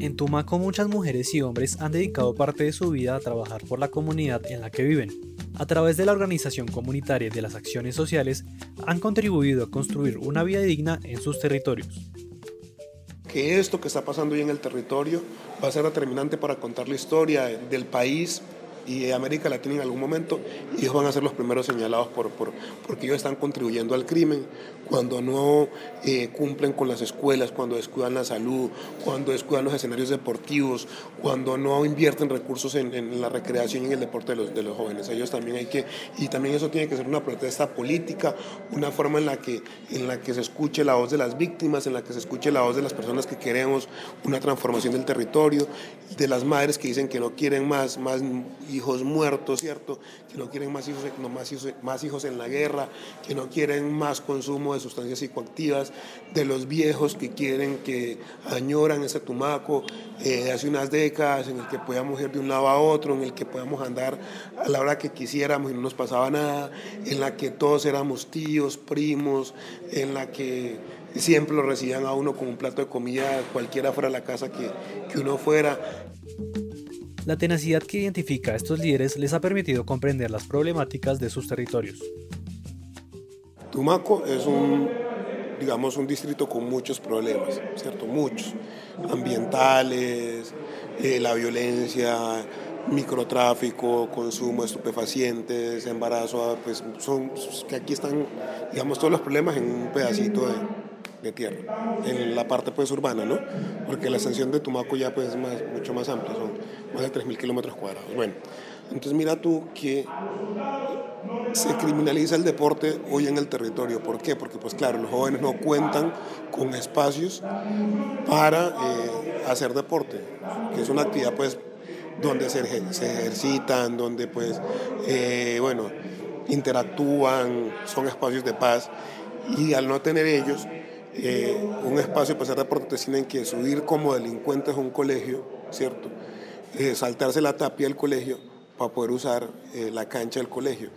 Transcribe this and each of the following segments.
En Tumaco muchas mujeres y hombres han dedicado parte de su vida a trabajar por la comunidad en la que viven. A través de la organización comunitaria y de las acciones sociales, han contribuido a construir una vida digna en sus territorios. Que esto que está pasando hoy en el territorio va a ser determinante para contar la historia del país y América Latina en algún momento, ellos van a ser los primeros señalados por, por porque ellos están contribuyendo al crimen, cuando no eh, cumplen con las escuelas, cuando descuidan la salud, cuando descuidan los escenarios deportivos, cuando no invierten recursos en, en, la recreación y en el deporte de los, de los jóvenes. Ellos también hay que, y también eso tiene que ser una protesta política, una forma en la que, en la que se escuche la voz de las víctimas, en la que se escuche la voz de las personas que queremos una transformación del territorio, de las madres que dicen que no quieren más, más hijos muertos, ¿cierto? Que no quieren más hijos, no, más, hijos, más hijos en la guerra, que no quieren más consumo de sustancias psicoactivas, de los viejos que quieren, que añoran ese tumaco eh, hace unas décadas, en el que podíamos ir de un lado a otro, en el que podíamos andar a la hora que quisiéramos y no nos pasaba nada, en la que todos éramos tíos, primos, en la que siempre lo recibían a uno con un plato de comida, cualquiera fuera la casa que, que uno fuera. La tenacidad que identifica a estos líderes les ha permitido comprender las problemáticas de sus territorios. Tumaco es un, digamos, un distrito con muchos problemas, ¿cierto? Muchos. Ambientales, eh, la violencia, microtráfico, consumo de estupefacientes, embarazo, pues son, que aquí están, digamos, todos los problemas en un pedacito de, de tierra, en la parte pues urbana, ¿no? Porque la extensión de Tumaco ya pues es más, mucho más amplia, son más de 3.000 kilómetros cuadrados. Bueno, entonces mira tú que se criminaliza el deporte hoy en el territorio. ¿Por qué? Porque pues claro, los jóvenes no cuentan con espacios para eh, hacer deporte, que es una actividad pues donde se, ejercitan, donde pues, eh, bueno, interactúan, son espacios de paz y al no tener ellos, eh, un espacio para hacer deporte, tienen que subir como delincuentes a un colegio, ¿cierto? Eh, saltarse la tapia del colegio para poder usar eh, la cancha del colegio.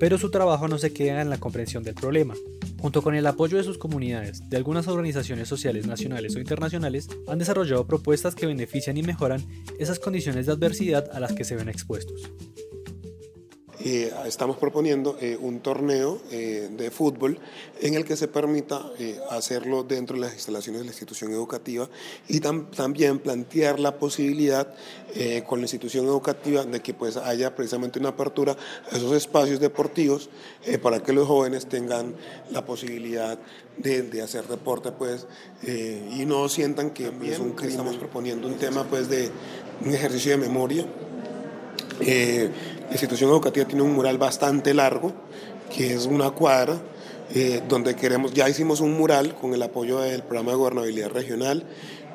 Pero su trabajo no se queda en la comprensión del problema. Junto con el apoyo de sus comunidades, de algunas organizaciones sociales nacionales o internacionales, han desarrollado propuestas que benefician y mejoran esas condiciones de adversidad a las que se ven expuestos. Eh, estamos proponiendo eh, un torneo eh, de fútbol en el que se permita hacerlo dentro de las instalaciones de la institución educativa y también plantear la posibilidad con la institución educativa de que pues haya precisamente una apertura a esos espacios deportivos para que los jóvenes tengan la posibilidad de, de hacer deporte pues y no sientan que es un crimen. Estamos proponiendo un tema pues de un ejercicio de memoria eh, la institución educativa tiene un mural bastante largo, que es una cuadra, eh, donde queremos, ya hicimos un mural con el apoyo del programa de gobernabilidad regional,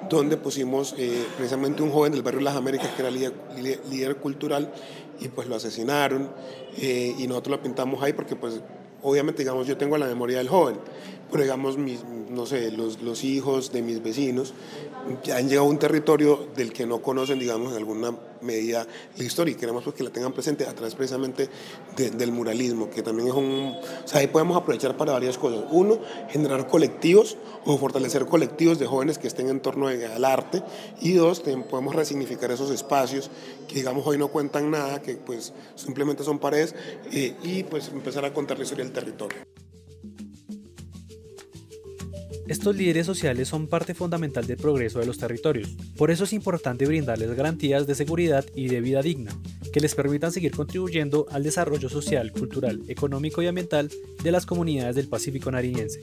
donde pusimos eh, precisamente un joven del barrio Las Américas que era líder, cultural y pues lo asesinaron y nosotros lo pintamos ahí porque pues obviamente digamos yo tengo la memoria del joven, pero digamos mis, no sé, los, los hijos de mis vecinos han llegado a un territorio del que no conocen, digamos, en alguna medida la historia y queremos pues, que la tengan presente a través precisamente del muralismo, que también es un... O sea, ahí podemos aprovechar para varias cosas. Uno, generar colectivos o fortalecer colectivos de jóvenes que estén en torno al arte y dos, podemos resignificar esos espacios que digamos hoy no cuentan nada, que pues simplemente son paredes eh, y pues empezar a contar la historia del territorio. Estos líderes sociales son parte fundamental del progreso de los territorios, por eso es importante brindarles garantías de seguridad y de vida digna, que les permitan seguir contribuyendo al desarrollo social, cultural, económico y ambiental de las comunidades del Pacífico nariñense.